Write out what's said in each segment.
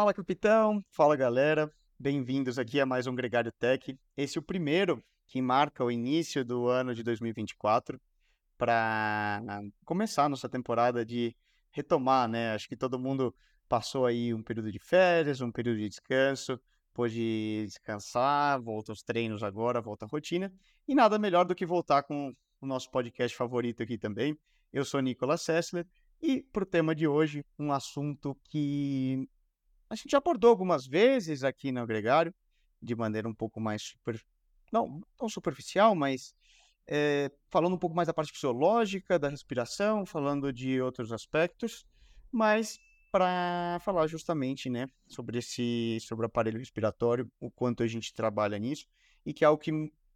Fala, capitão. Fala, galera. Bem-vindos aqui a mais um Gregário Tech. Esse é o primeiro que marca o início do ano de 2024 para começar nossa temporada de retomar, né? Acho que todo mundo passou aí um período de férias, um período de descanso, pôde descansar, volta aos treinos agora, volta à rotina. E nada melhor do que voltar com o nosso podcast favorito aqui também. Eu sou Nicolas Sessler e para o tema de hoje, um assunto que a gente abordou algumas vezes aqui no Gregário, de maneira um pouco mais super. Não tão superficial, mas é, falando um pouco mais da parte fisiológica, da respiração, falando de outros aspectos, mas para falar justamente né, sobre esse sobre o aparelho respiratório, o quanto a gente trabalha nisso, e que é algo que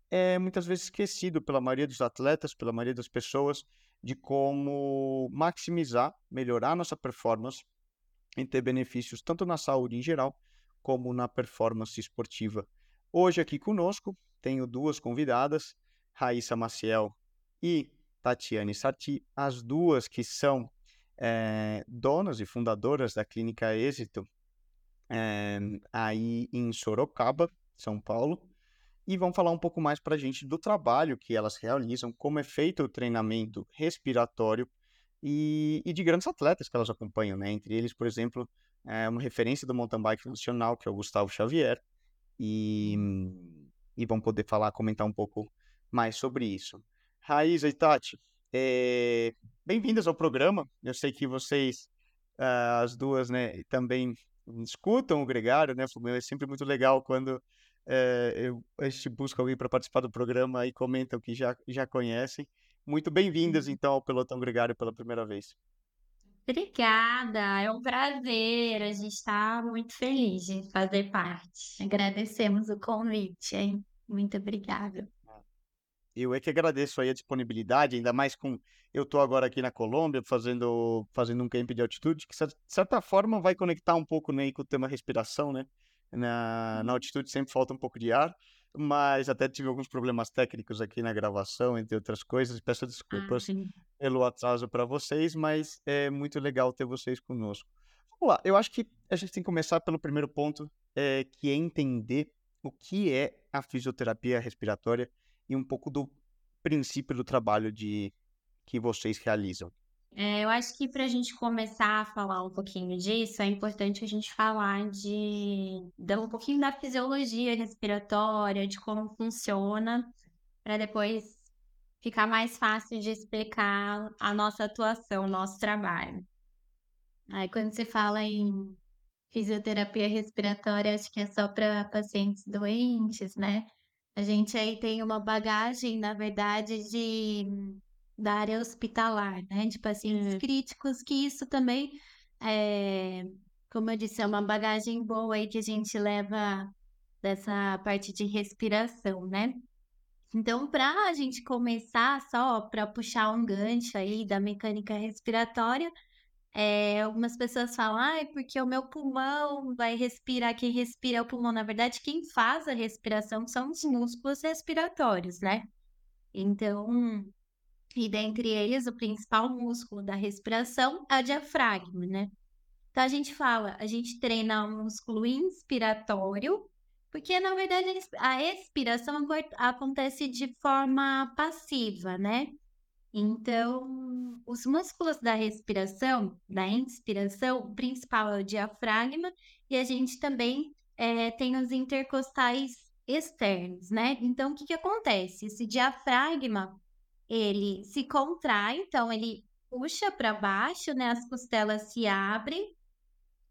é muitas vezes esquecido pela maioria dos atletas, pela maioria das pessoas, de como maximizar, melhorar nossa performance e ter benefícios tanto na saúde em geral, como na performance esportiva. Hoje aqui conosco tenho duas convidadas, Raíssa Maciel e Tatiane Sarti, as duas que são é, donas e fundadoras da Clínica Êxito é, aí em Sorocaba, São Paulo, e vão falar um pouco mais para a gente do trabalho que elas realizam, como é feito o treinamento respiratório e, e, de grandes atletas que elas acompanham, né? Entre eles, por exemplo, é uma referência do mountain bike nacional, que é o Gustavo Xavier, e, e vão poder falar, comentar um pouco mais sobre isso. Raíza e Tati, é, bem-vindas ao programa. Eu sei que vocês, uh, as duas, né, também escutam o Gregário, né? É sempre muito legal quando é, eu, a gente busca alguém para participar do programa e comentam que já, já conhecem. Muito bem-vindas, uhum. então, ao Pelotão Gregário pela primeira vez. Obrigada, é um prazer. A gente está muito feliz de fazer parte. Agradecemos o convite, hein? Muito obrigada. Eu é que agradeço aí a disponibilidade, ainda mais com eu estou agora aqui na Colômbia fazendo fazendo um camp de altitude, que de certa forma vai conectar um pouco né, com o tema respiração, né? Na, na uhum. altitude sempre falta um pouco de ar mas até tive alguns problemas técnicos aqui na gravação, entre outras coisas. Peço desculpas ah, pelo atraso para vocês, mas é muito legal ter vocês conosco. Vamos lá, eu acho que a gente tem que começar pelo primeiro ponto, é, que é entender o que é a fisioterapia respiratória e um pouco do princípio do trabalho de que vocês realizam. É, eu acho que para a gente começar a falar um pouquinho disso, é importante a gente falar de dar um pouquinho da fisiologia respiratória, de como funciona, para depois ficar mais fácil de explicar a nossa atuação, o nosso trabalho. Aí quando você fala em fisioterapia respiratória, acho que é só para pacientes doentes, né? A gente aí tem uma bagagem, na verdade, de da área hospitalar, né, de pacientes críticos, que isso também, é, como eu disse, é uma bagagem boa aí que a gente leva dessa parte de respiração, né? Então, para a gente começar só para puxar um gancho aí da mecânica respiratória, é, algumas pessoas falam, ah, é porque o meu pulmão vai respirar, quem respira é o pulmão. Na verdade, quem faz a respiração são os músculos respiratórios, né? Então, e dentre eles, o principal músculo da respiração é o diafragma, né? Então a gente fala, a gente treina o músculo inspiratório, porque na verdade a expiração acontece de forma passiva, né? Então, os músculos da respiração, da inspiração, o principal é o diafragma, e a gente também é, tem os intercostais externos, né? Então, o que, que acontece? Esse diafragma ele se contrai, então ele puxa para baixo, né? As costelas se abrem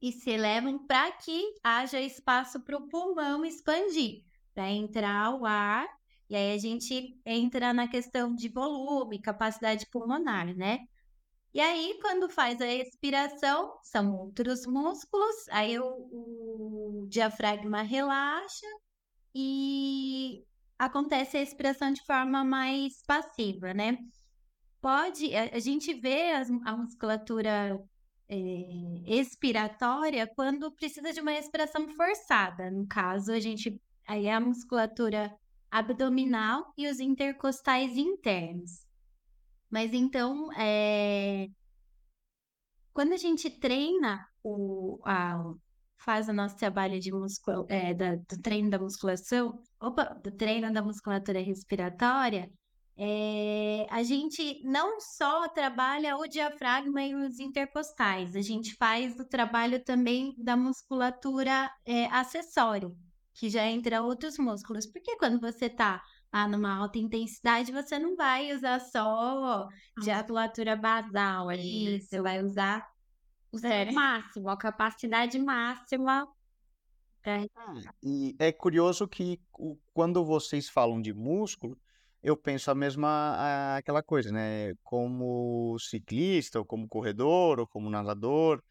e se elevam para que haja espaço para o pulmão expandir, para entrar o ar. E aí a gente entra na questão de volume, capacidade pulmonar, né? E aí, quando faz a expiração, são outros músculos, aí o, o diafragma relaxa e acontece a expiração de forma mais passiva, né? Pode, a, gente vê a, a musculatura é, expiratória quando precisa de uma respiração forçada. No caso, a gente aí é a musculatura abdominal e os intercostais internos. Mas então, é, quando a gente treina o, a faz o nosso trabalho de muscul... É, da, do treino da musculação, opa, do treino da musculatura respiratória, é, a gente não só trabalha o diafragma e os intercostais, a gente faz o trabalho também da musculatura é, acessória, que já entra outros músculos. Porque quando você está ah, numa alta intensidade, você não vai usar só musculatura basal ali, você vai usar o é. máximo, a capacidade máxima. Pra... E é curioso que quando vocês falam de músculo, eu penso a mesma aquela coisa, né? Como ciclista, ou como corredor, ou como nadador,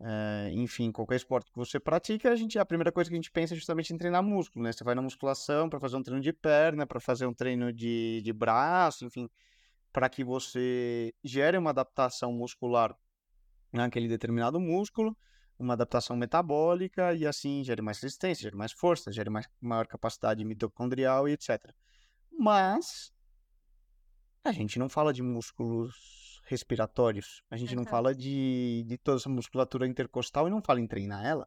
é, enfim, qualquer esporte que você pratica, a gente a primeira coisa que a gente pensa é justamente em treinar músculo, né? Você vai na musculação para fazer um treino de perna, para fazer um treino de, de braço, enfim, para que você gere uma adaptação muscular naquele determinado músculo, uma adaptação metabólica e assim gere mais resistência, gere mais força, gere mais, maior capacidade mitocondrial e etc. Mas a gente não fala de músculos respiratórios, a gente não fala de, de toda essa musculatura intercostal e não fala em treinar ela.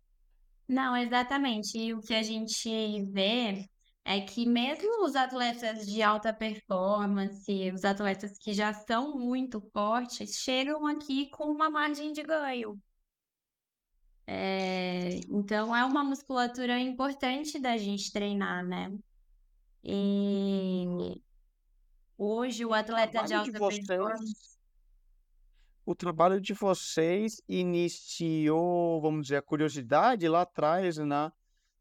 Não, exatamente. E o que a gente vê é que mesmo os atletas de alta performance, os atletas que já são muito fortes, chegam aqui com uma margem de ganho. É, então é uma musculatura importante da gente treinar, né? E hoje o atleta de alta performance. O trabalho de vocês iniciou, vamos dizer, a curiosidade lá atrás, na,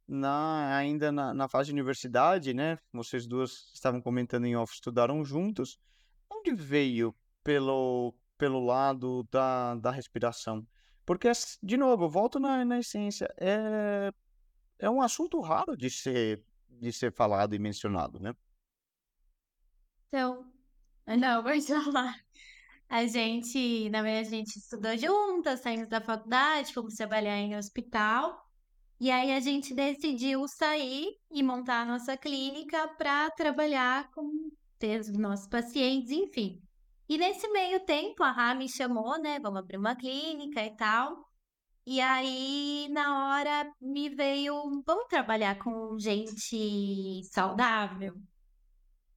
na, ainda na, na fase de universidade, né? Vocês duas estavam comentando em off, estudaram juntos. Onde veio pelo, pelo lado da, da respiração? Porque, de novo, volto na, na essência, é, é um assunto raro de ser de ser falado e mencionado, né? Então, não, vou falar. A gente, na verdade, a gente estudou juntas, saímos da faculdade, fomos trabalhar em hospital. E aí a gente decidiu sair e montar a nossa clínica para trabalhar com os nossos pacientes, enfim. E nesse meio tempo, a Rá me chamou, né? Vamos abrir uma clínica e tal. E aí, na hora, me veio, vamos trabalhar com gente saudável?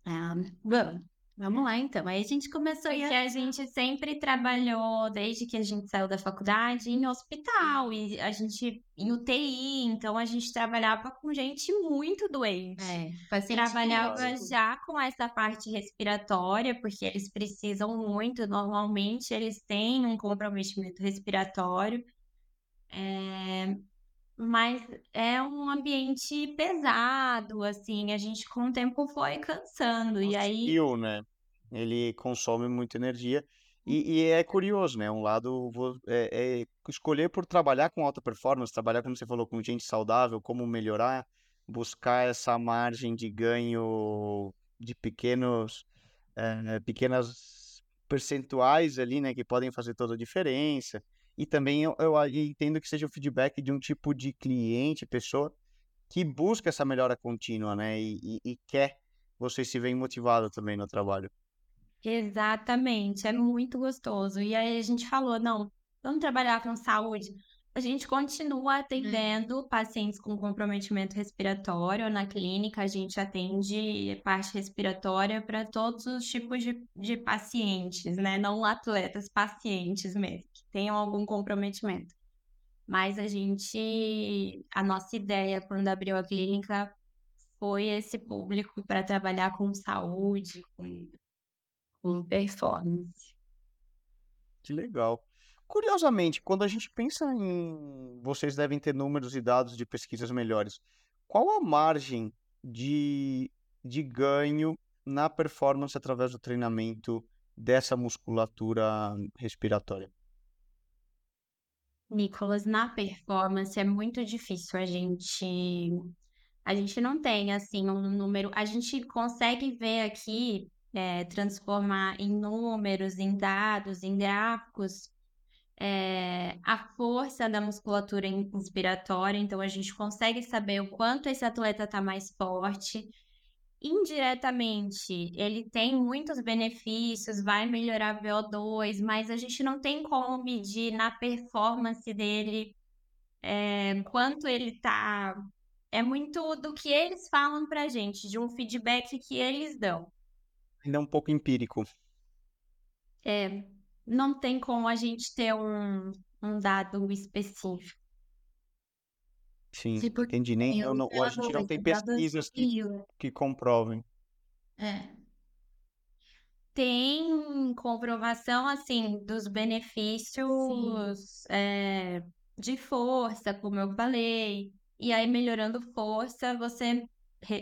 Ah, vamos. Vamos lá, então. Aí a gente começou e a gente sempre trabalhou, desde que a gente saiu da faculdade, em hospital, e a gente em UTI, então a gente trabalhava com gente muito doente. É, trabalhava já com essa parte respiratória, porque eles precisam muito, normalmente eles têm um comprometimento respiratório. É, mas é um ambiente pesado, assim, a gente com o tempo foi cansando, e aí... Né? Ele consome muita energia, e, e é curioso, né? Um lado é, é, escolher por trabalhar com alta performance, trabalhar, como você falou, com gente saudável, como melhorar, buscar essa margem de ganho de pequenos, é, pequenas percentuais ali, né? Que podem fazer toda a diferença. E também eu, eu entendo que seja o feedback de um tipo de cliente, pessoa, que busca essa melhora contínua, né? E, e, e quer você se veem motivado também no trabalho. Exatamente, é muito gostoso. E aí a gente falou, não, vamos trabalhar com saúde. A gente continua atendendo pacientes com comprometimento respiratório na clínica, a gente atende parte respiratória para todos os tipos de, de pacientes, né? Não atletas, pacientes mesmo, tenham algum comprometimento. Mas a gente, a nossa ideia quando abriu a clínica foi esse público para trabalhar com saúde, com, com performance. Que legal. Curiosamente, quando a gente pensa em. Vocês devem ter números e dados de pesquisas melhores. Qual a margem de, de ganho na performance através do treinamento dessa musculatura respiratória? Nicolas, na performance é muito difícil a gente. A gente não tem assim um número. A gente consegue ver aqui, é, transformar em números, em dados, em gráficos, é, a força da musculatura inspiratória, então a gente consegue saber o quanto esse atleta está mais forte. Indiretamente, ele tem muitos benefícios, vai melhorar VO2, mas a gente não tem como medir na performance dele é, quanto ele tá. É muito do que eles falam pra gente, de um feedback que eles dão. Ainda é um pouco empírico. É, não tem como a gente ter um, um dado específico. Sim, entendi. Nem, eu eu, não, a gente não tem pesquisas que, que comprovem. É. Tem comprovação, assim, dos benefícios é, de força, como eu falei. E aí, melhorando força, você.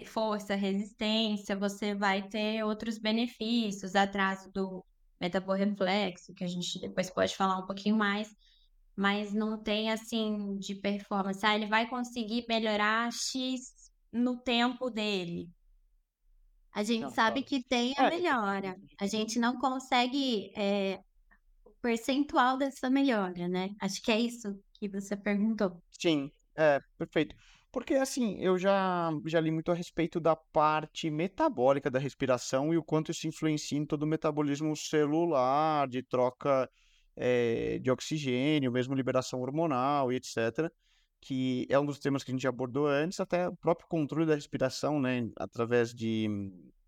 Força, resistência, você vai ter outros benefícios, atraso do metaborreflexo, que a gente depois pode falar um pouquinho mais. Mas não tem, assim, de performance. Ah, ele vai conseguir melhorar X no tempo dele. A gente Não, sabe que tem a É, melhora. A gente não consegue é, o percentual dessa melhora, né? Acho que é isso que você perguntou. Sim, é, perfeito. Porque assim, eu já, já li muito a respeito da parte metabólica da respiração e o quanto isso influencia em todo o metabolismo celular, de troca eh, de oxigênio, mesmo liberação hormonal e etc. Que é um dos temas que a gente abordou antes, até o próprio controle da respiração, né, através de,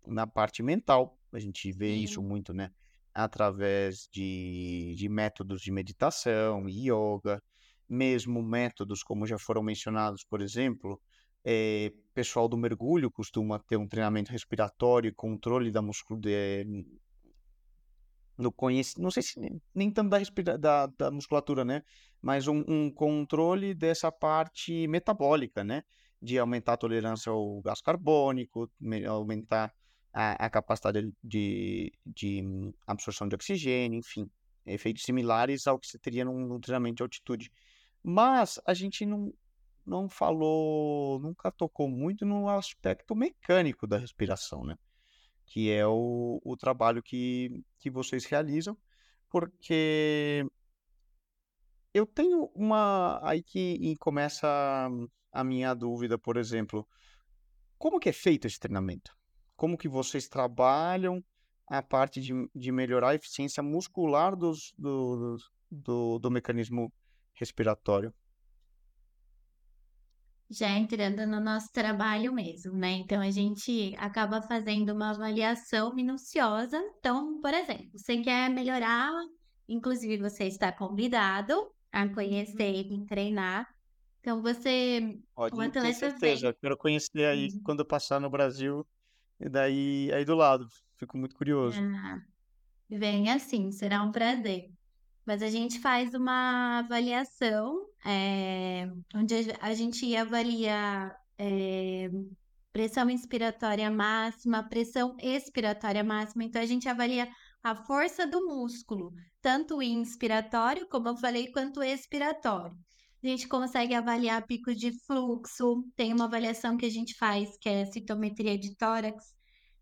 na parte mental, a gente vê isso Sim. muito, né, através de, de métodos de meditação, yoga mesmo métodos como já foram mencionados, por exemplo, eh, pessoal do mergulho costuma ter um treinamento respiratório e controle da muscul de, no conhec... não sei se nem, nem tanto da, respira... da, da musculatura, né? Mas um, um controle dessa parte metabólica, né? De aumentar a tolerância ao gás carbônico, me- aumentar a, a capacidade de, de absorção de oxigênio, enfim, efeitos similares ao que você teria num, num treinamento de altitude. Mas a gente não, não falou, nunca tocou muito no aspecto mecânico da respiração, né? Que é o, o trabalho que, que vocês realizam, porque eu tenho uma. Aí que começa a minha dúvida, por exemplo, como que é feito esse treinamento? Como que vocês trabalham a parte de, de melhorar a eficiência muscular dos, do, do, do mecanismo respiratório? Já entrando no nosso trabalho mesmo, né? Então a gente acaba fazendo uma avaliação minuciosa. Então, por exemplo, você quer melhorar, inclusive você está convidado a conhecer e treinar. Então você, Pode atleta certeza, vem. quero conhecer aí quando eu passar no Brasil, e daí aí do lado. Fico muito curioso. Ah, vem assim, será um prazer. Mas a gente faz uma avaliação, é, onde a gente avalia é, pressão inspiratória máxima, pressão expiratória máxima. Então, a gente avalia a força do músculo, tanto inspiratório, como eu falei, quanto expiratório. A gente consegue avaliar pico de fluxo, tem uma avaliação que a gente faz, que é citometria de tórax,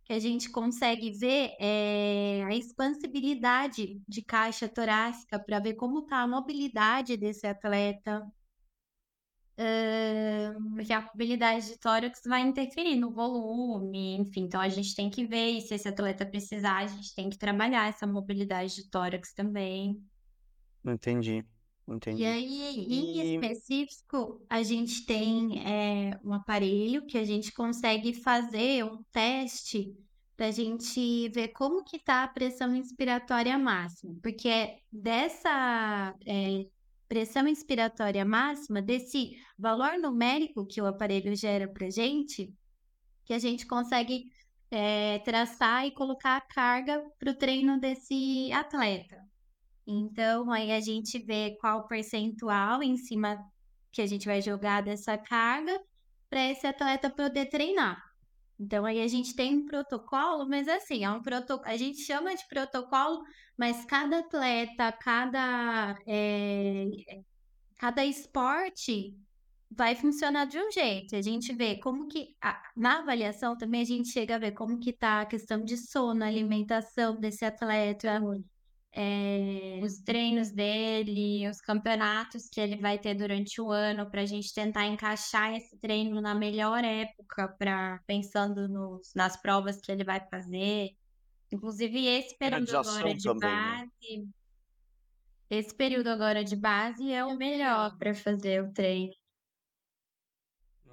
que a gente consegue ver é, a expansibilidade de caixa torácica para ver como está a mobilidade desse atleta. Ahn, porque a mobilidade de tórax vai interferir no volume, enfim. Então a gente tem que ver e se esse atleta precisar, a gente tem que trabalhar essa mobilidade de tórax também. Entendi, E entendi. aí, em E específico, a gente tem é, um aparelho que a gente consegue fazer um teste para a gente ver como que está a pressão inspiratória máxima, porque é dessa é, pressão inspiratória máxima, desse valor numérico que o aparelho gera para a gente, que a gente consegue é, traçar e colocar a carga para o treino desse atleta. Então, aí a gente vê qual percentual em cima que a gente vai jogar dessa carga para esse atleta poder treinar. Então, aí a gente tem um protocolo, mas assim, é um proto... a gente chama de protocolo, mas cada atleta, cada, é, cada esporte vai funcionar de um jeito. A gente vê como que, na avaliação também a gente chega a ver como que tá a questão de sono, alimentação desse atleta, é, os treinos dele, os campeonatos que ele vai ter durante o ano, para a gente tentar encaixar esse treino na melhor época, para pensando nos, nas provas que ele vai fazer. Inclusive, esse período agora de também, né? base, esse período agora de base é o melhor para fazer o treino.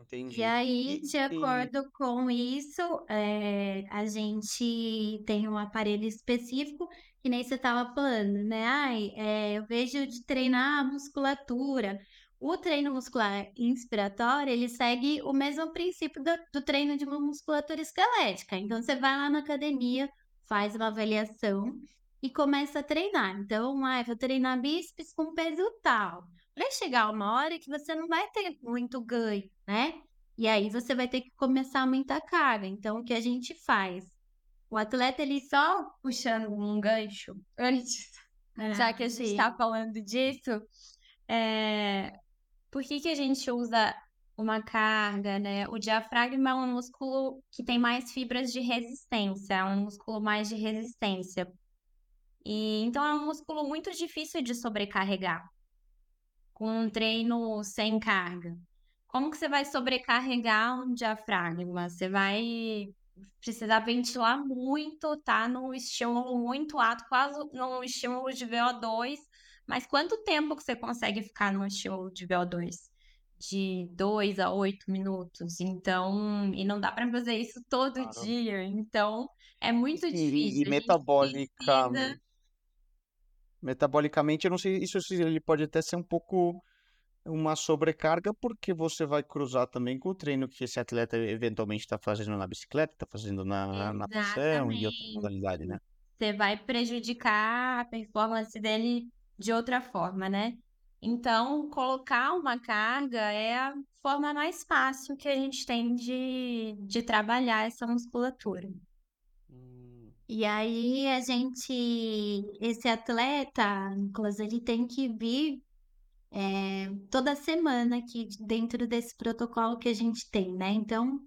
Entendi. E aí, de acordo com isso, é, a gente tem um aparelho específico, que nem você estava falando, né? Ai, é, eu vejo de treinar a musculatura. O treino muscular inspiratório, ele segue o mesmo princípio do, do treino de musculatura esquelética. Então, você vai lá na academia, faz uma avaliação e começa a treinar. Então, ah, vou treinar bíceps com peso tal. Vai chegar uma hora que você não vai ter muito ganho, né? E aí você vai ter que começar a aumentar a carga. Então, o que a gente faz? O atleta, ele só puxando um gancho antes, ah, já que a gente está falando disso, é... por que, que a gente usa uma carga, né? O diafragma é um músculo que tem mais fibras de resistência, é um músculo mais de resistência. E então é um músculo muito difícil de sobrecarregar com um treino sem carga. Como que você vai sobrecarregar um diafragma? Você vai precisar ventilar muito, tá? Num estímulo muito alto, quase num estímulo de VO2. Mas quanto tempo que você consegue ficar num estímulo de VO2? De 2 a 8 minutos. Então, e não dá para fazer isso todo claro. dia. Então, é muito e, difícil. E, metabólica, precisa... metabolicamente, eu não sei, isso ele pode até ser um pouco uma sobrecarga, porque você vai cruzar também com o treino que esse atleta eventualmente está fazendo na bicicleta, está fazendo na natação e outra modalidade, né? Você vai prejudicar a performance dele de outra forma, né? Então, colocar uma carga é a forma mais fácil que a gente tem de, de trabalhar essa musculatura. Hum. E aí a gente, esse atleta, Nicolas, ele tem que vir é, toda semana aqui dentro desse protocolo que a gente tem, né? Então,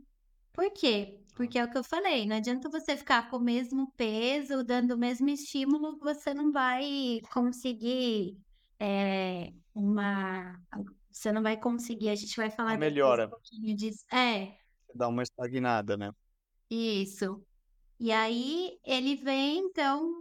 por quê? Porque é o que eu falei, não adianta você ficar com o mesmo peso, dando o mesmo estímulo, você não vai conseguir é, uma. Você não vai conseguir, a gente vai falar melhora. um pouquinho disso. É. Dá uma estagnada, né? Isso. E aí ele vem, então,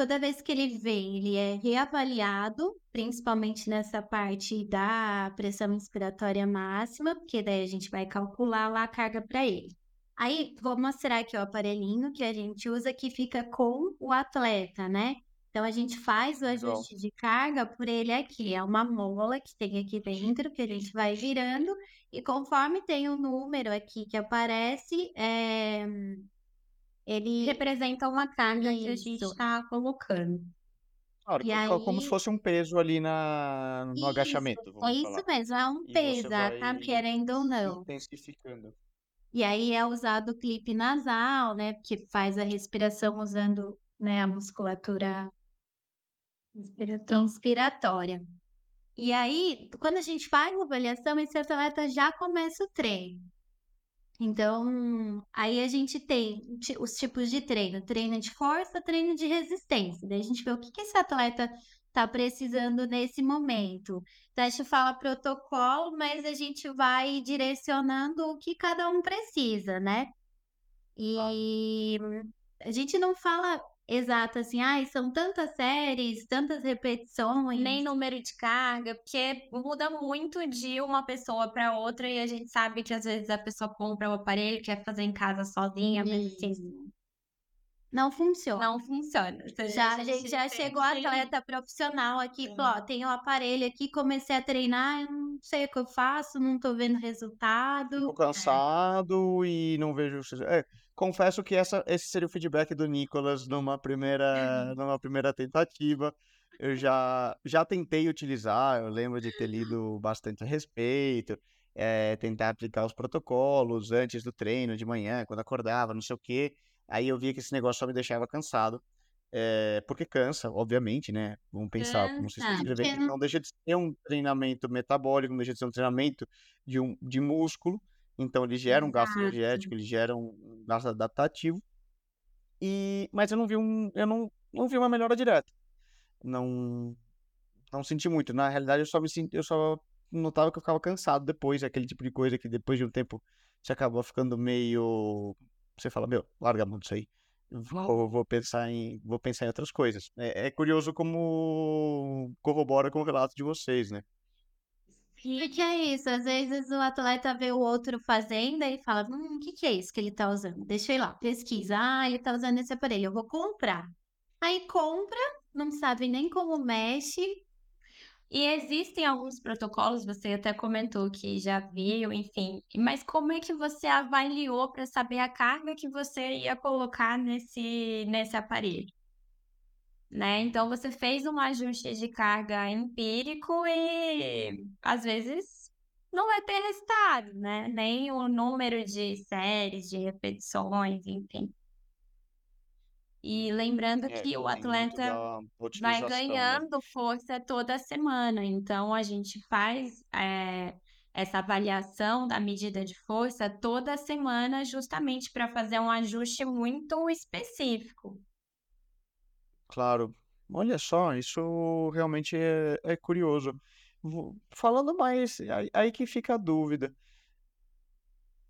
toda vez que ele vem, ele é reavaliado, principalmente nessa parte da pressão inspiratória máxima, porque daí a gente vai calcular lá a carga para ele. Aí, vou mostrar aqui o aparelhinho que a gente usa que fica com o atleta, né? Então, a gente faz o ajuste de carga por ele aqui. É uma mola que tem aqui dentro, que a gente vai virando. E conforme tem o um número aqui que aparece, é ele representa uma carga Isso. que a gente está colocando. Claro, e aí... como se fosse um peso ali na, no isso, agachamento. é isso falar. mesmo, é um peso, tá? Querendo ou não. Intensificando. E aí é usado o clipe nasal, né? Que faz a respiração usando né, a musculatura inspiratória. E aí, quando a gente faz a avaliação, esse atleta já começa o treino. Então, aí a gente tem os tipos de treino: treino de força, treino de resistência. Daí a gente vê o que, que esse atleta está precisando nesse momento. Então, a gente fala protocolo, mas a gente vai direcionando o que cada um precisa, né? E a gente não fala exato assim, ai, são tantas séries, tantas repetições. Nem número de carga, porque muda muito de uma pessoa para outra e a gente sabe que às vezes a pessoa compra o aparelho, quer fazer em casa sozinha, mas assim, não funciona. Não funciona. já, a gente já chegou tem... atleta profissional aqui, falou, ó, tem o um aparelho aqui, comecei a treinar, não sei o que eu faço, não tô vendo resultado. Fico cansado é. e não vejo... É, confesso que essa, esse seria o feedback do Nicolas numa primeira, uhum. numa primeira tentativa. Eu já, já tentei utilizar, eu lembro de ter lido bastante a respeito, é, tentar aplicar os protocolos antes do treino, de manhã, quando acordava, não sei o quê. Aí eu via que esse negócio só me deixava cansado. É, porque cansa, obviamente, né? Vamos pensar, cansa, como escreveram, não deixa de ser um treinamento metabólico, não deixa de ser um treinamento de, um, de músculo, então ele gera um gasto energético, ele gera um gasto adaptativo. E, mas eu não vi um, eu não, não vi uma melhora direta. Não, não senti muito. Na realidade, eu só me senti, eu só notava que eu ficava cansado depois, aquele tipo de coisa que depois de um tempo você acabou ficando meio, você fala, meu, larga muito isso aí. vou, vou pensar em vou pensar em outras coisas. É, é curioso como corrobora com o relato de vocês, né? E que é isso? Às vezes o atleta vê o outro fazendo e fala: Hum, o que, que é isso que ele tá usando? Deixa eu ir lá, pesquisa. Ah, ele tá usando esse aparelho, eu vou comprar. Aí compra, não sabe nem como mexe. E existem alguns protocolos, você até comentou que já viu, enfim. Mas como é que você avaliou para saber a carga que você ia colocar nesse, nesse aparelho? Né? Então você fez um ajuste de carga empírico e às vezes não vai ter resultado, né? Nem o número de séries, de repetições, enfim. E lembrando É, que o atleta vai né? ganhando força toda semana. Então a gente faz é, essa avaliação da medida de força toda semana, justamente para fazer um ajuste muito específico. Claro. Olha só, isso realmente é, é curioso. Falando mais, aí, aí que fica a dúvida.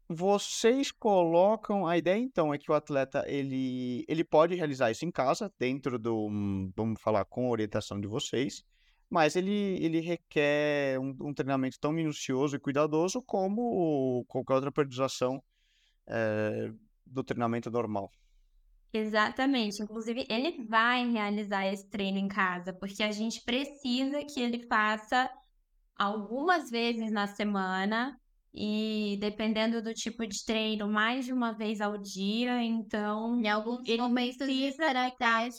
Vocês colocam, a ideia então é que o atleta ele, ele pode realizar isso em casa, dentro do, hum, vamos falar, com a orientação de vocês, mas ele, ele requer um, um treinamento tão minucioso e cuidadoso como qualquer outra periodização eh, do treinamento normal. Exatamente. Inclusive, ele vai realizar esse treino em casa, porque a gente precisa que ele faça algumas vezes na semana e dependendo do tipo de treino, mais de uma vez ao dia. Então, Em alguns ele momentos precisa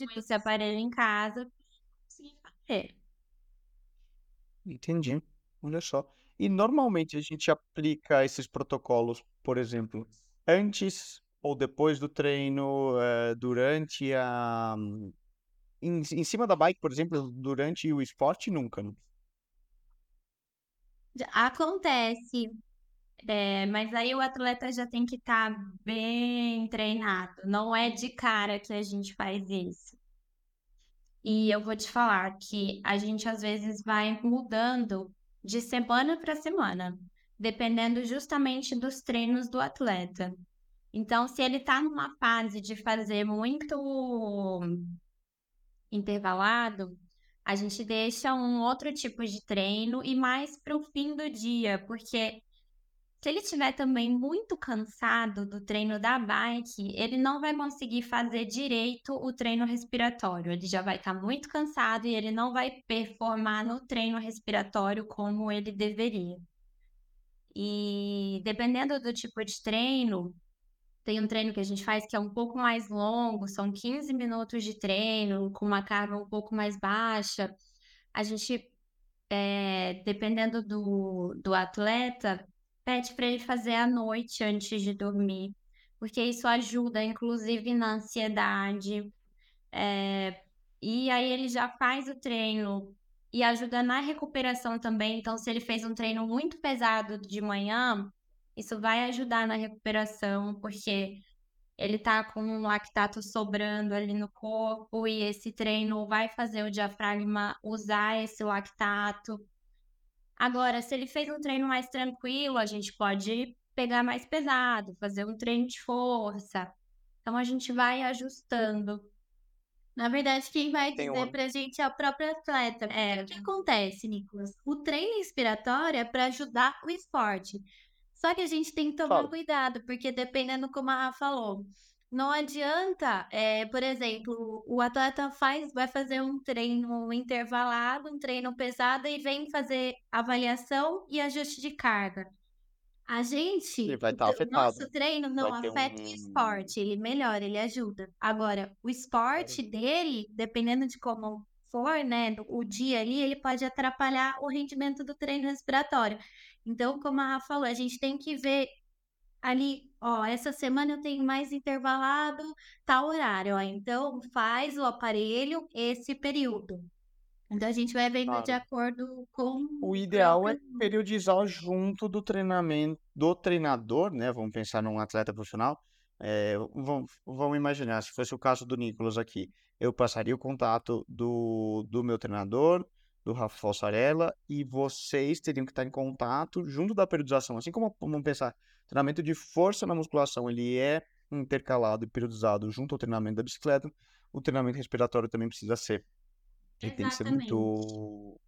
com esse aparelho em casa fazer. Entendi. Olha só. E normalmente a gente aplica esses protocolos, por exemplo, antes ou depois do treino, eh, durante a. Em, em cima da bike, por exemplo, durante o esporte, nunca, né? Acontece. É, mas aí o atleta já tem que estar bem treinado. Não é de cara que a gente faz isso. E eu vou te falar que a gente às vezes vai mudando de semana para semana, dependendo justamente dos treinos do atleta. Então, se ele está numa fase de fazer muito intervalado, a gente deixa um outro tipo de treino e mais para o fim do dia, porque se ele estiver também muito cansado do treino da bike, ele não vai conseguir fazer direito o treino respiratório. Ele já vai estar muito cansado e ele não vai performar no treino respiratório como ele deveria. E dependendo do tipo de treino, tem um treino que a gente faz que é um pouco mais longo, são 15 minutos de treino, com uma carga um pouco mais baixa. A gente, é, dependendo do, do atleta, pede para ele fazer à noite antes de dormir, porque isso ajuda, inclusive, na ansiedade. é, e aí ele já faz o treino e ajuda na recuperação também. Então, se ele fez um treino muito pesado de manhã, isso vai ajudar na recuperação, porque ele tá com um lactato sobrando ali no corpo e esse treino vai fazer o diafragma usar esse lactato. Agora, se ele fez um treino mais tranquilo, a gente pode pegar mais pesado, fazer um treino de força. Então a gente vai ajustando. Na verdade, quem vai Tem dizer um- pra gente é o próprio atleta. É. O que acontece, Nicolas? O treino inspiratório é para ajudar o esporte. Só que a gente tem que tomar Fala. cuidado, porque dependendo como a Rafa falou, não adianta, é, por exemplo, o atleta faz, vai fazer um treino intervalado, um treino pesado e vem fazer avaliação e ajuste de carga. A gente, Ele vai o tá tre- o afetado. nosso treino não Vai afeta o um- esporte, ele melhora, ele ajuda. Agora, o esporte dele, dependendo de como for, né, o dia ali, ele pode atrapalhar o rendimento do treino respiratório. Então, como a Rafa falou, a gente tem que ver ali, ó, essa semana eu tenho mais intervalado tal horário, ó, então faz o aparelho esse período. Então a gente vai vendo Claro. de acordo com O ideal é periodizar junto do treinamento do treinador, né? Vamos pensar num atleta profissional. É, vamos, vamos imaginar, se fosse o caso do Nicolas aqui, eu passaria o contato do, do meu treinador, do Rafa Falsarella, e vocês teriam que estar em contato junto da periodização. Assim como, vamos pensar, treinamento de força na musculação, ele é intercalado e periodizado junto ao treinamento da bicicleta, o treinamento respiratório também precisa ser. Ele tem que ser muito,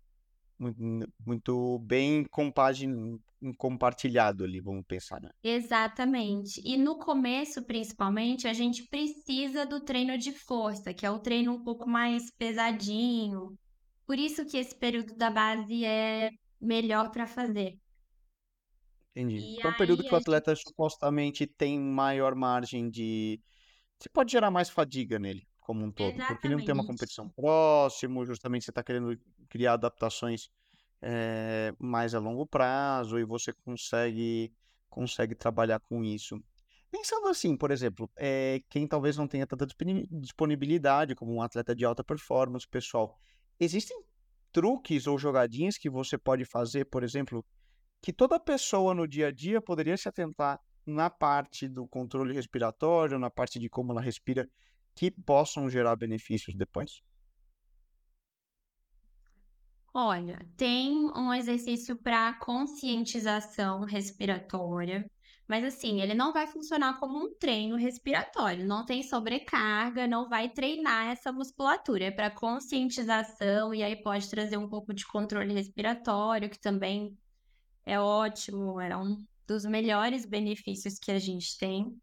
muito, muito bem compagin, compartilhado ali, vamos pensar, né? Exatamente. E no começo, principalmente, a gente precisa do treino de força, que é o treino um pouco mais pesadinho. Por isso que esse período da base é melhor para fazer. Entendi. E então, é um período que o atleta gente... supostamente tem maior margem de. Você pode gerar mais fadiga nele, como um todo. Exatamente. Porque ele não tem uma competição próximo, justamente você está querendo criar adaptações é, mais a longo prazo e você consegue, consegue trabalhar com isso. Pensando assim, por exemplo, é, quem talvez não tenha tanta disponibilidade como um atleta de alta performance, pessoal, existem truques ou jogadinhas que você pode fazer, por exemplo, que toda pessoa no dia a dia poderia se atentar na parte do controle respiratório, na parte de como ela respira, que possam gerar benefícios depois? Olha, tem um exercício para conscientização respiratória, mas assim, ele não vai funcionar como um treino respiratório, não tem sobrecarga, não vai treinar essa musculatura, é para conscientização e aí pode trazer um pouco de controle respiratório, que também é ótimo, é um dos melhores benefícios que a gente tem.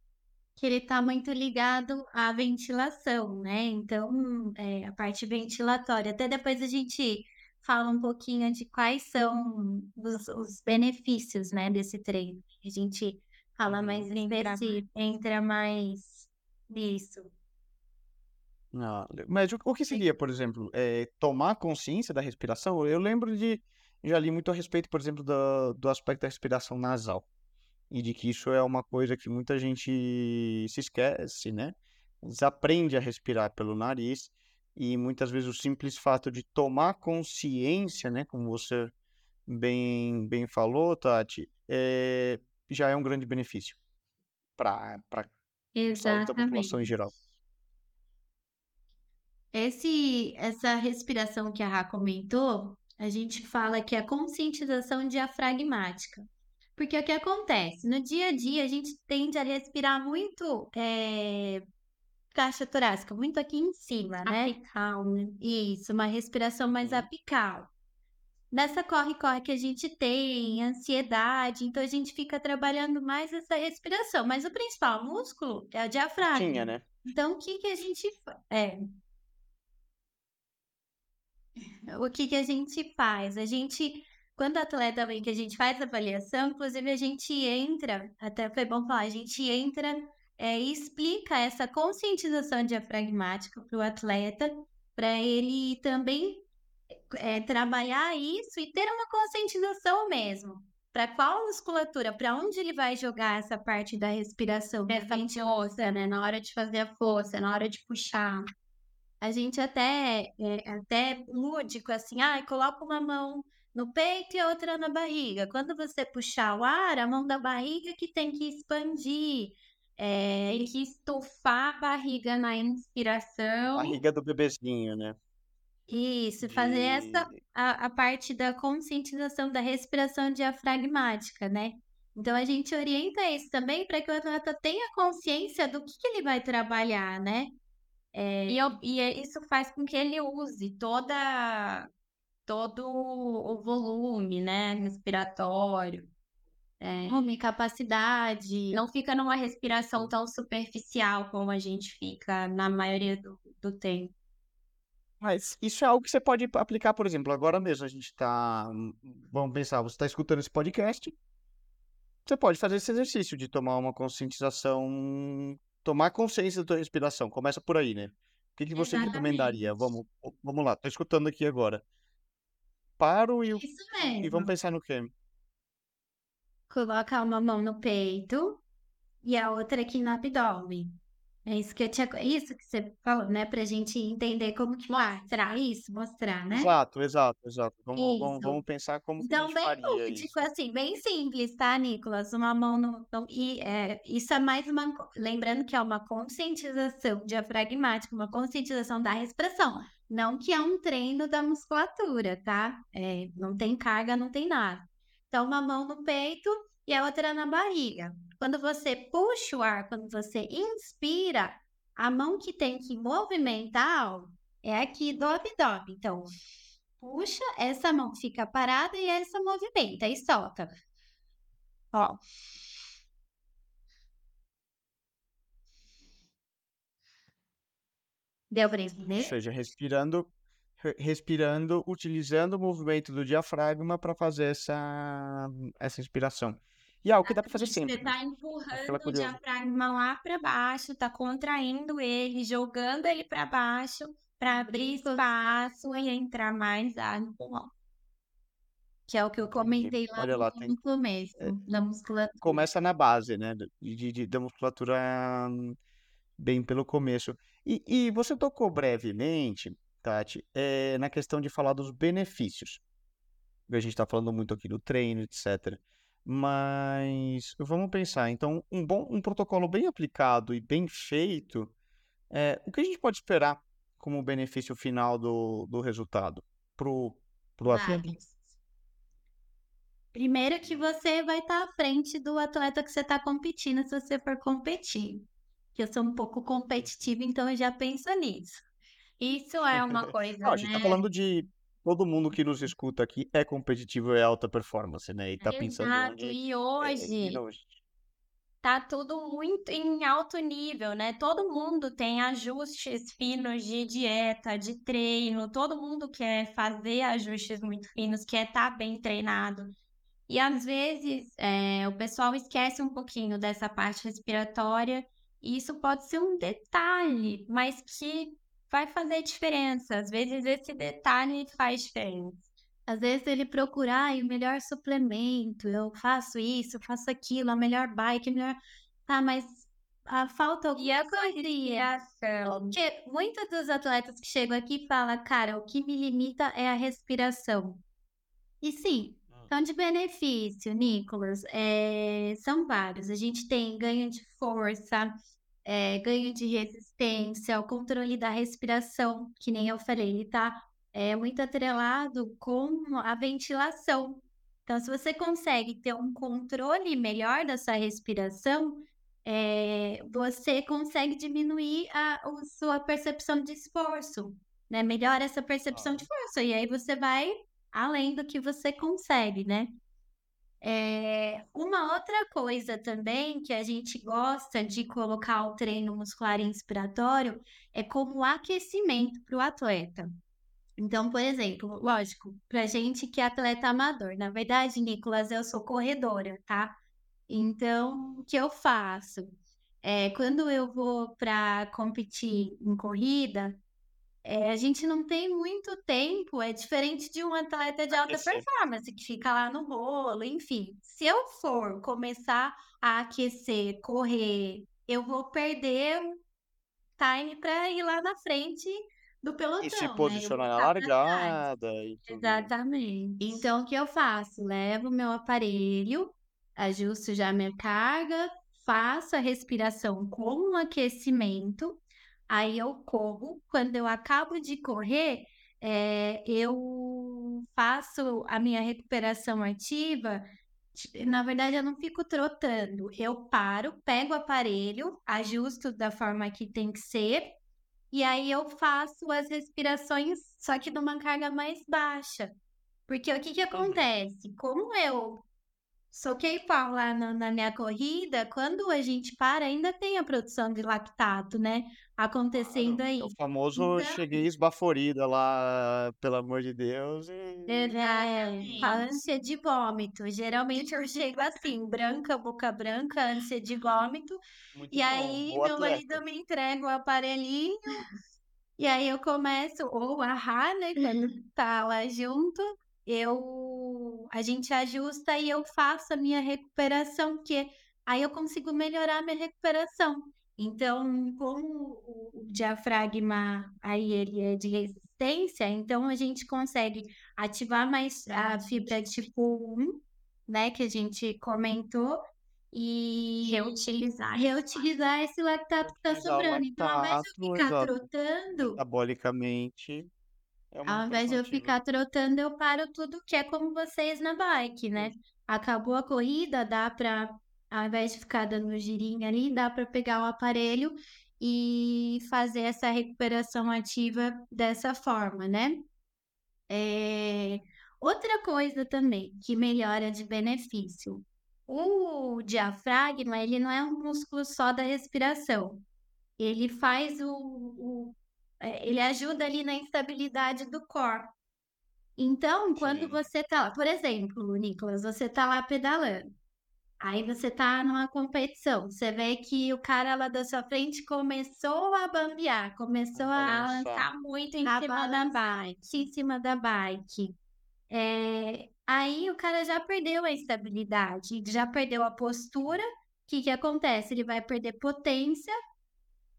Que ele está muito ligado à ventilação, né? Então, é, a parte ventilatória. Até depois a gente fala um pouquinho de quais são os, os benefícios, né, desse treino. A gente fala mais específico, entra mais nisso. Ah, mas o, o que seria, por exemplo, é, tomar consciência da respiração? Eu lembro de já li muito a respeito, por exemplo, do, do aspecto da respiração nasal. E de que isso é uma coisa que muita gente se esquece, né? Desaprende a respirar pelo nariz. E muitas vezes o simples fato de tomar consciência, né? Como você bem, bem falou, Tati, é, já é um grande benefício para a população em geral. Esse, essa respiração que a Rá comentou, a gente fala que é a conscientização diafragmática. Porque o que acontece? No dia a dia, a gente tende a respirar muito é, caixa torácica, muito aqui em cima, né? Apical, né? Isso, uma respiração mais apical. Nessa corre-corre que a gente tem, ansiedade, então a gente fica trabalhando mais essa respiração. Mas o principal músculo é o diafragma. Tinha, né? Então, o que, que a gente É, o que, que a gente faz? A gente, quando o atleta vem que a gente faz a avaliação, inclusive a gente entra, até foi bom falar, a gente entra é, e explica essa conscientização diafragmática para o atleta, para ele também é, trabalhar isso e ter uma conscientização mesmo. Para qual musculatura, para onde ele vai jogar essa parte da respiração? Essa força, né? Na hora de fazer a força, na hora de puxar a gente até é até lúdico, assim, ah, coloca uma mão no peito e a outra na barriga. Quando você puxar o ar, a mão da barriga que tem que expandir, é, tem que estufar a barriga na inspiração. Barriga do bebezinho, né? Isso, fazer de... essa a, a parte da conscientização da respiração diafragmática, né? Então a gente orienta isso também para que o atleta tenha consciência do que, que ele vai trabalhar, né? É, e, eu, e é, isso faz com que ele use toda, todo o volume, né, respiratório. É, capacidade. Não fica numa respiração tão superficial como a gente fica na maioria do, do tempo. Mas isso é algo que você pode aplicar, por exemplo, agora mesmo a gente está. Vamos pensar, você está escutando esse podcast. Você pode fazer esse exercício de tomar uma conscientização tomar consciência da tua respiração. Começa por aí, né? O que, que você Exatamente. recomendaria? Vamos, vamos lá, tô escutando aqui agora. Paro e, e vamos pensar no quê? Coloca uma mão no peito e a outra aqui no abdômen. É isso que eu tinha. Isso que você falou, né? Pra gente entender como que mostrar isso, mostrar, né? Exato, exato, exato. Vamos, vamos, vamos pensar como então, que a gente bem lúdico, assim, bem simples, tá, Nicolas? Uma mão no. no e é, isso é mais uma. Lembrando que é uma conscientização diafragmática, uma conscientização da respiração. Não que é um treino da musculatura, tá? É, não tem carga, não tem nada. Então, uma mão no peito e a outra na barriga. Quando você puxa o ar, quando você inspira, a mão que tem que movimentar é aqui do abdômen. Então, puxa, essa mão fica parada e essa movimenta e solta. Ó. Deu pra entender? Ou seja, respirando, respirando, utilizando o movimento do diafragma para fazer essa, essa inspiração. E é algo que dá para fazer sempre. Você está empurrando o diafragma lá para baixo, está contraindo ele, jogando ele para baixo para abrir espaço e entrar mais ar no pulmão. Que é o que eu comentei lá, Olha lá no tem... começo é, da musculatura. Começa na base, né? De, de, da musculatura bem pelo começo. E, e você tocou brevemente, Tati, é, na questão de falar dos benefícios. A gente está falando muito aqui do treino, etc. Mas vamos pensar, então, um bom um protocolo bem aplicado e bem feito, é, o que a gente pode esperar como benefício final do, do resultado pro, pro atleta? Primeiro que você vai estar tá à frente do atleta que você está competindo, se você for competir. Que eu sou um pouco competitiva, então eu já penso nisso. Isso é uma coisa, Não, a gente tá falando de todo mundo que nos escuta aqui é competitivo e é alta performance, né? E tá pensando onde... e hoje tá tudo muito em alto nível, né? Todo mundo tem ajustes finos de dieta, de treino, todo mundo quer fazer ajustes muito finos, quer estar tá bem treinado. E às vezes é, o pessoal esquece um pouquinho dessa parte respiratória, e isso pode ser um detalhe, mas que vai fazer diferença. Às vezes esse detalhe faz diferença. Às vezes ele procurar o melhor suplemento, eu faço isso, faço aquilo, a melhor bike, a melhor. Tá, mas a falta E a respiração. Porque muitos dos atletas que chegam aqui falam, cara, o que me limita é a respiração. E sim, hum. então de benefício, Nicolas, é, são vários. A gente tem ganho de força, é, ganho de resistência, o controle da respiração, que nem eu falei, ele tá é, muito atrelado com a ventilação. Então, se você consegue ter um controle melhor da sua respiração, é, você consegue diminuir a, a, sua percepção de esforço, né? Melhora essa percepção de força, e aí você vai além do que você consegue, né? É, uma outra coisa também que a gente gosta de colocar o treino muscular inspiratório é como aquecimento para o atleta. Então, por exemplo, lógico, para gente que é atleta amador, na verdade, Nicolas, eu sou corredora, tá? Então, o que eu faço? É, quando eu vou para competir em corrida, é, a gente não tem muito tempo, é diferente de um atleta de alta performance que fica lá no bolo, enfim. Se eu for começar a aquecer, correr, eu vou perder time para ir lá na frente do pelotão. E se né? posicionar na largada. E. Exatamente. Então, o que eu faço? Levo meu aparelho, ajusto já minha carga, faço a respiração com um aquecimento Aí eu corro. Quando eu acabo de correr, é, eu faço a minha recuperação ativa. Na verdade, eu não fico trotando. Eu paro, pego o aparelho, ajusto da forma que tem que ser, e aí eu faço as respirações, só que numa carga mais baixa. Porque o que, que acontece? Como eu soquei pau lá na, na minha corrida, quando a gente para, ainda tem a produção de lactato, né? acontecendo aí. O famoso então... cheguei esbaforida lá, pelo amor de Deus. E... É, a ânsia de vômito. Geralmente eu chego assim, branca, boca branca, ânsia de vômito. Muito e bom. aí Boa meu marido me entrega o aparelhinho. e aí eu começo, ou a né, quando tá lá junto, eu a gente ajusta e eu faço a minha recuperação, porque aí eu consigo melhorar a minha recuperação. Então, como o diafragma aí ele é de resistência, então a gente consegue ativar mais a fibra tipo 1, né, que a gente comentou, e reutilizar, reutilizar esse lactato que está sobrando. Então, ao invés de eu ficar trotando, metabolicamente, é ao invés de eu ficar trotando, eu paro tudo que é como vocês na bike, né? acabou a corrida, dá para, ao invés de ficar dando girinho ali, dá para pegar o aparelho e fazer essa recuperação ativa dessa forma, né? É... Outra coisa também que melhora de benefício. O diafragma, ele não é um músculo só da respiração. Ele faz o, o ele ajuda ali na instabilidade do corpo. Então, quando Sim. você tá lá, por exemplo, Nicolas, você tá lá pedalando. Aí você tá numa competição, você vê que o cara lá da sua frente começou a bambear, começou a lançar muito em cima da bike. Em cima da bike. É, aí o cara já perdeu a estabilidade, já perdeu a postura. O que, que acontece? Ele vai perder potência,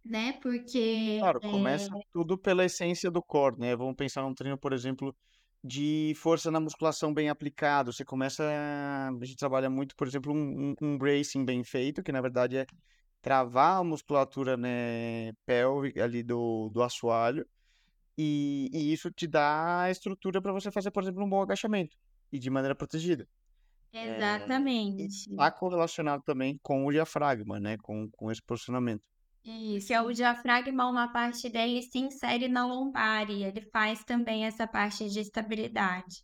né? Porque. Claro, começa é... tudo pela essência do core, né? Vamos pensar num treino, por exemplo, de força na musculação bem aplicado. Você começa. A gente trabalha muito, por exemplo, um, um, bracing bem feito, que na verdade é travar a musculatura né, pélvica ali do, do assoalho. E, e isso te dá a estrutura para você fazer, por exemplo, um bom agachamento e de maneira protegida. Exatamente. Está correlacionado também com o diafragma, né? Com, com esse posicionamento. Isso, é o diafragma, uma parte dele se insere na lombar e ele faz também essa parte de estabilidade.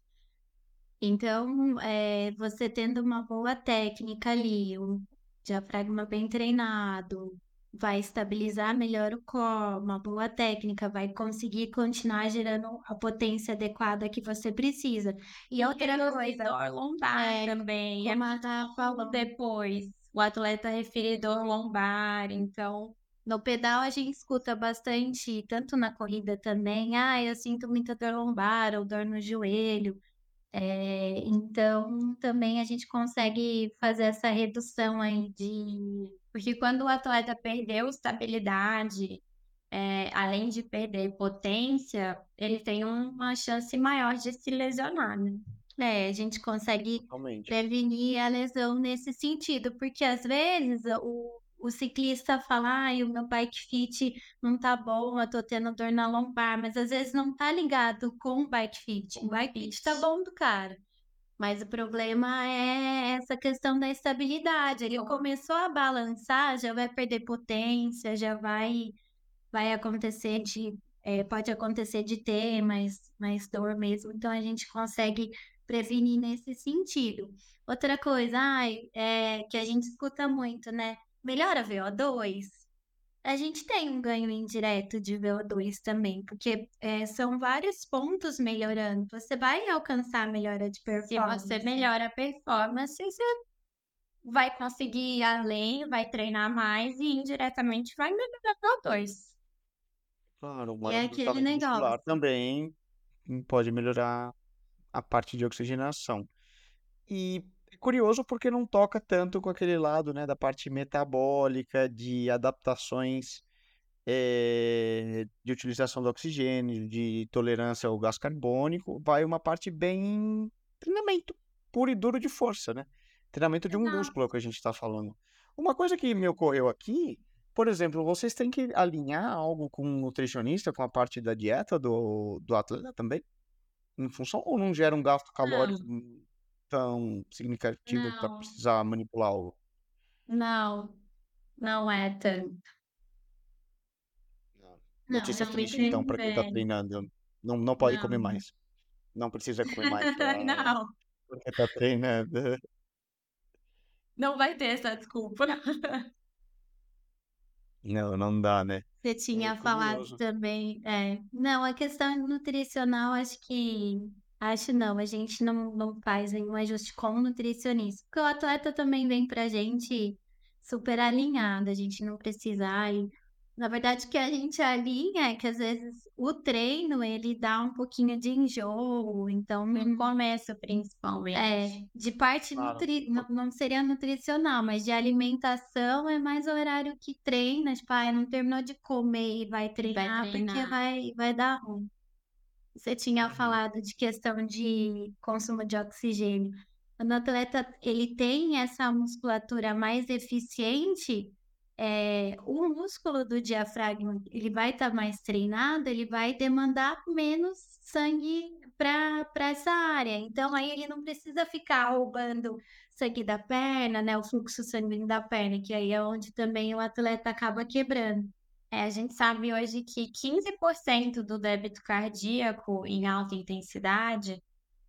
Então, é, você tendo uma boa técnica ali, o diafragma bem treinado, vai estabilizar melhor o core, uma boa técnica, vai conseguir continuar gerando a potência adequada que você precisa. E outra coisa, lombar é, também, é matar falando depois. O atleta refere dor lombar, então no pedal a gente escuta bastante, tanto na corrida também, ah, eu sinto muita dor lombar ou dor no joelho. É, então também a gente consegue fazer essa redução aí de. Porque quando o atleta perdeu estabilidade, é, além de perder potência, ele tem uma chance maior de se lesionar, né? É, a gente consegue Realmente. prevenir a lesão nesse sentido, porque às vezes o, o ciclista fala, ai, o meu bike fit não tá bom, eu tô tendo dor na lombar, mas às vezes não tá ligado com o bike fit. O bike fit tá bom do cara. Mas o problema é essa questão da estabilidade. Ele começou a balançar, já vai perder potência, já vai, vai acontecer de. É, pode acontecer de ter mais, mais dor mesmo. Então a gente consegue prevenir nesse sentido. Outra coisa, ai, é, que a gente escuta muito, né? Melhora VO2, a gente tem um ganho indireto de VO2 também, porque é, são vários pontos melhorando. Você vai alcançar a melhora de performance. Se você melhora a performance, você vai conseguir ir além, vai treinar mais e indiretamente vai melhorar o VO2. Claro, é aquele negócio. também pode melhorar a parte de oxigenação. E curioso porque não toca tanto com aquele lado, né, da parte metabólica, de adaptações é, de utilização do oxigênio, de tolerância ao gás carbônico, vai uma parte bem treinamento puro e duro de força, né? Treinamento de um músculo é o que a gente está falando. Uma coisa que me ocorreu aqui, por exemplo, vocês têm que alinhar algo com o nutricionista, com a parte da dieta do, do atleta também? Em função, ou não gera um gasto calórico não tão significativo para precisar manipular algo? Não, não é tanto. Não, Notícia não, triste, então, para quem tá treinando. Não, não pode não. comer mais. Não precisa comer mais. Pra... não. Porque tá treinando. Não vai ter essa desculpa. Não, não dá, né? Você tinha é falado também. É, não, a questão nutricional, acho que Acho não, a gente não, não faz nenhum ajuste com o nutricionista, porque o atleta também vem pra gente super alinhado, a gente não precisa, ai, na verdade, o que a gente alinha é que às vezes o treino ele dá um pouquinho de enjoo, então no começo principalmente. É, de parte claro. nutri... não, não seria nutricional, mas de alimentação é mais o horário que treina, tipo, ah, não terminou de comer e vai treinar, vai treinar. porque vai, vai dar ruim. Você tinha falado de questão de consumo de oxigênio. Quando o atleta ele tem essa musculatura mais eficiente, é, o músculo do diafragma ele vai estar tá mais treinado, ele vai demandar menos sangue para essa área. Então, aí ele não precisa ficar roubando sangue da perna, né? O fluxo sanguíneo da perna, que aí é onde também o atleta acaba quebrando. É, a gente sabe hoje que 15% do débito cardíaco em alta intensidade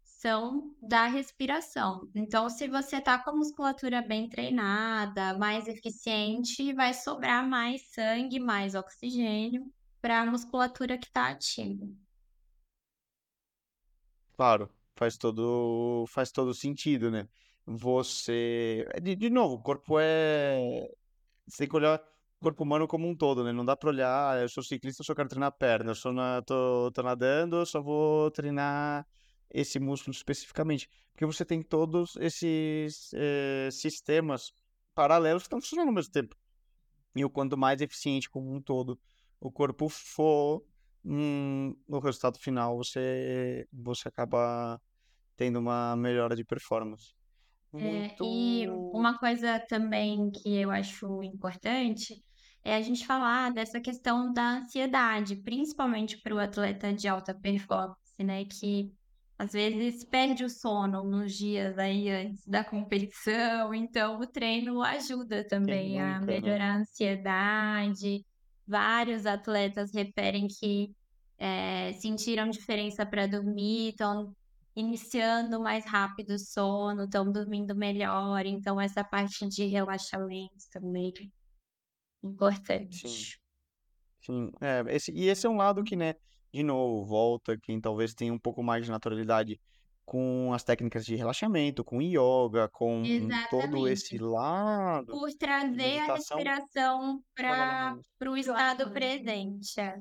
são da respiração. Então, se você está com a musculatura bem treinada, mais eficiente, vai sobrar mais sangue, mais oxigênio para a musculatura que está ativa. Claro, faz todo, faz todo sentido, né? Você. De, de novo, o corpo é. Você tem que olhar corpo humano como um todo, né? Não dá pra olhar, ah, eu sou ciclista, eu só quero treinar perna, eu sou na, tô, tô nadando, eu só vou treinar esse músculo especificamente. Porque você tem todos esses eh, sistemas paralelos que estão funcionando ao mesmo tempo. E o quanto mais eficiente como um todo o corpo for, hum, no resultado final você, você acaba tendo uma melhora de performance. Muito... É, e uma coisa também que eu acho importante é a gente falar dessa questão da ansiedade, principalmente para o atleta de alta performance, né? Que às vezes perde o sono nos dias aí antes da competição, então o treino ajuda também a né? melhorar a ansiedade. Vários atletas referem que é, sentiram diferença para dormir, estão iniciando mais rápido o sono, estão dormindo melhor, então essa parte de relaxamento também importante. Sim. Sim, é, esse, e esse é um lado que, né, de novo, volta quem talvez tenha um pouco mais de naturalidade com as técnicas de relaxamento, com yoga, com todo esse lado. Por trazer a respiração para o estado presente. É.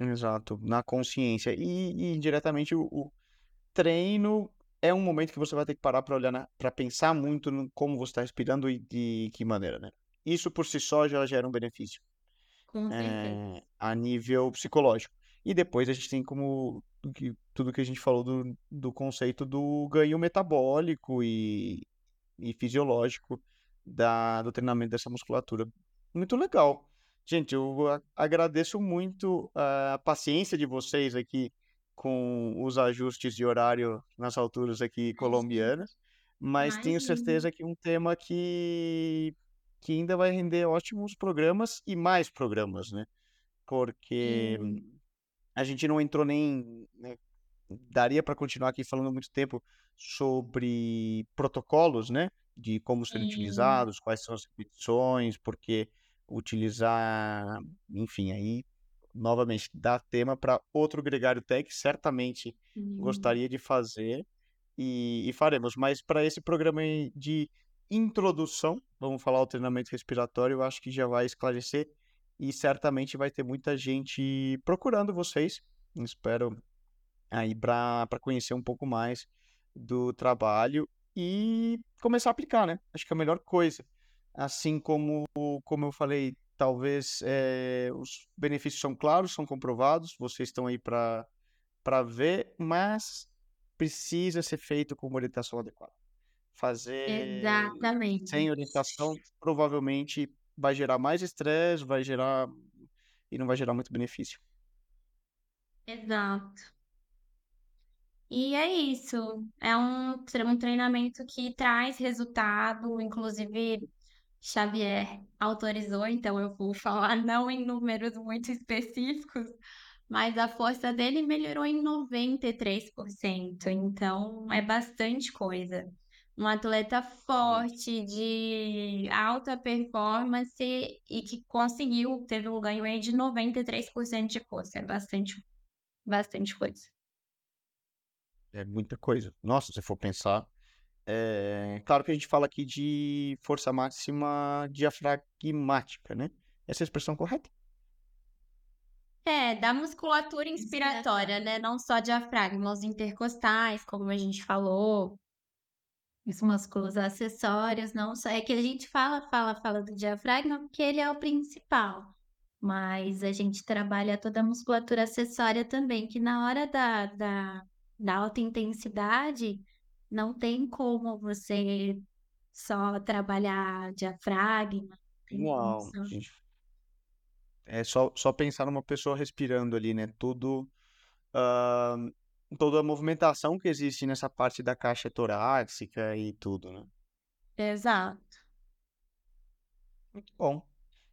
Exato, na consciência. E, e diretamente o, o, treino é um momento que você vai ter que parar para olhar, para pensar muito no como você está respirando e de que maneira, né? Isso por si só já gera um benefício é, a nível psicológico. E depois a gente tem como que, tudo que a gente falou do, do conceito do ganho metabólico e, e fisiológico da, do treinamento dessa musculatura. Muito legal. Gente, eu agradeço muito a paciência de vocês aqui com os ajustes de horário nas alturas aqui colombianas, mas tenho certeza que um tema que que ainda vai render ótimos programas e mais programas, né? Porque hum. a gente não entrou nem. Né? Daria para continuar aqui falando muito tempo sobre protocolos, né? De como serem utilizados, quais são as repetições, porque utilizar, enfim, aí novamente dá tema para outro Gregário Tech, certamente gostaria de fazer e, e faremos. Mas para esse programa de introdução, vamos falar o treinamento respiratório, eu acho que já vai esclarecer e certamente vai ter muita gente procurando vocês. Espero aí para conhecer um pouco mais do trabalho e começar a aplicar, né? Acho que é a melhor coisa. Assim como, como eu falei, talvez é, os benefícios são claros, são comprovados, vocês estão aí para ver, mas precisa ser feito com uma orientação adequada fazer Exatamente. sem orientação provavelmente vai gerar mais estresse, vai gerar e não vai gerar muito benefício. Exato. E é isso. É um, um treinamento que traz resultado, inclusive Xavier autorizou, então eu vou falar não em números muito específicos, mas a força dele melhorou em 93%, então é bastante coisa um atleta forte, de alta performance e que conseguiu, teve um ganho aí de 93% de força. É bastante, bastante coisa. É muita coisa. Nossa, se for pensar. É... Claro que a gente fala aqui de força máxima diafragmática, né? Essa é a expressão correta? É, da musculatura inspiratória, né? Não só diafragma, os intercostais, como a gente falou, os músculos acessórios, não só. É que a gente fala, fala, fala do diafragma porque ele é o principal. Mas a gente trabalha toda a musculatura acessória também, que na hora da, da, da alta intensidade, não tem como você só trabalhar diafragma. Uau! É só, só pensar numa pessoa respirando ali, né? Tudo. Uh, toda a movimentação que existe nessa parte da caixa torácica e tudo, né? Exato. Muito bom.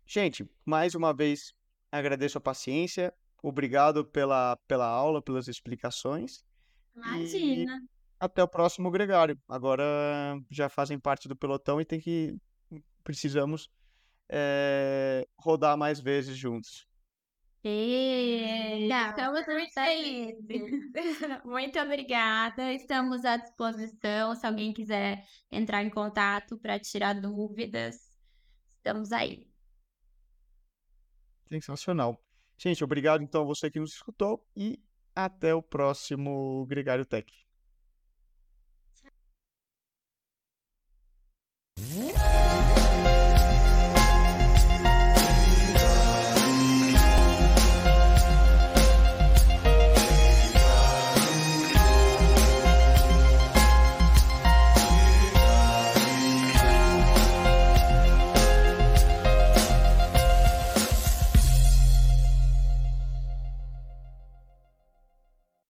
Gente, mais uma vez agradeço a paciência. Obrigado pela, pela aula, pelas explicações. Imagina. E até o próximo gregário. Agora já fazem parte do pelotão e tem que precisamos é, rodar mais vezes juntos. E estamos muito felizes. Muito obrigada. Estamos à disposição. Se alguém quiser entrar em contato para tirar dúvidas, estamos aí. Sensacional. Gente, obrigado então a você que nos escutou e até o próximo Gregário Tech. Tchau.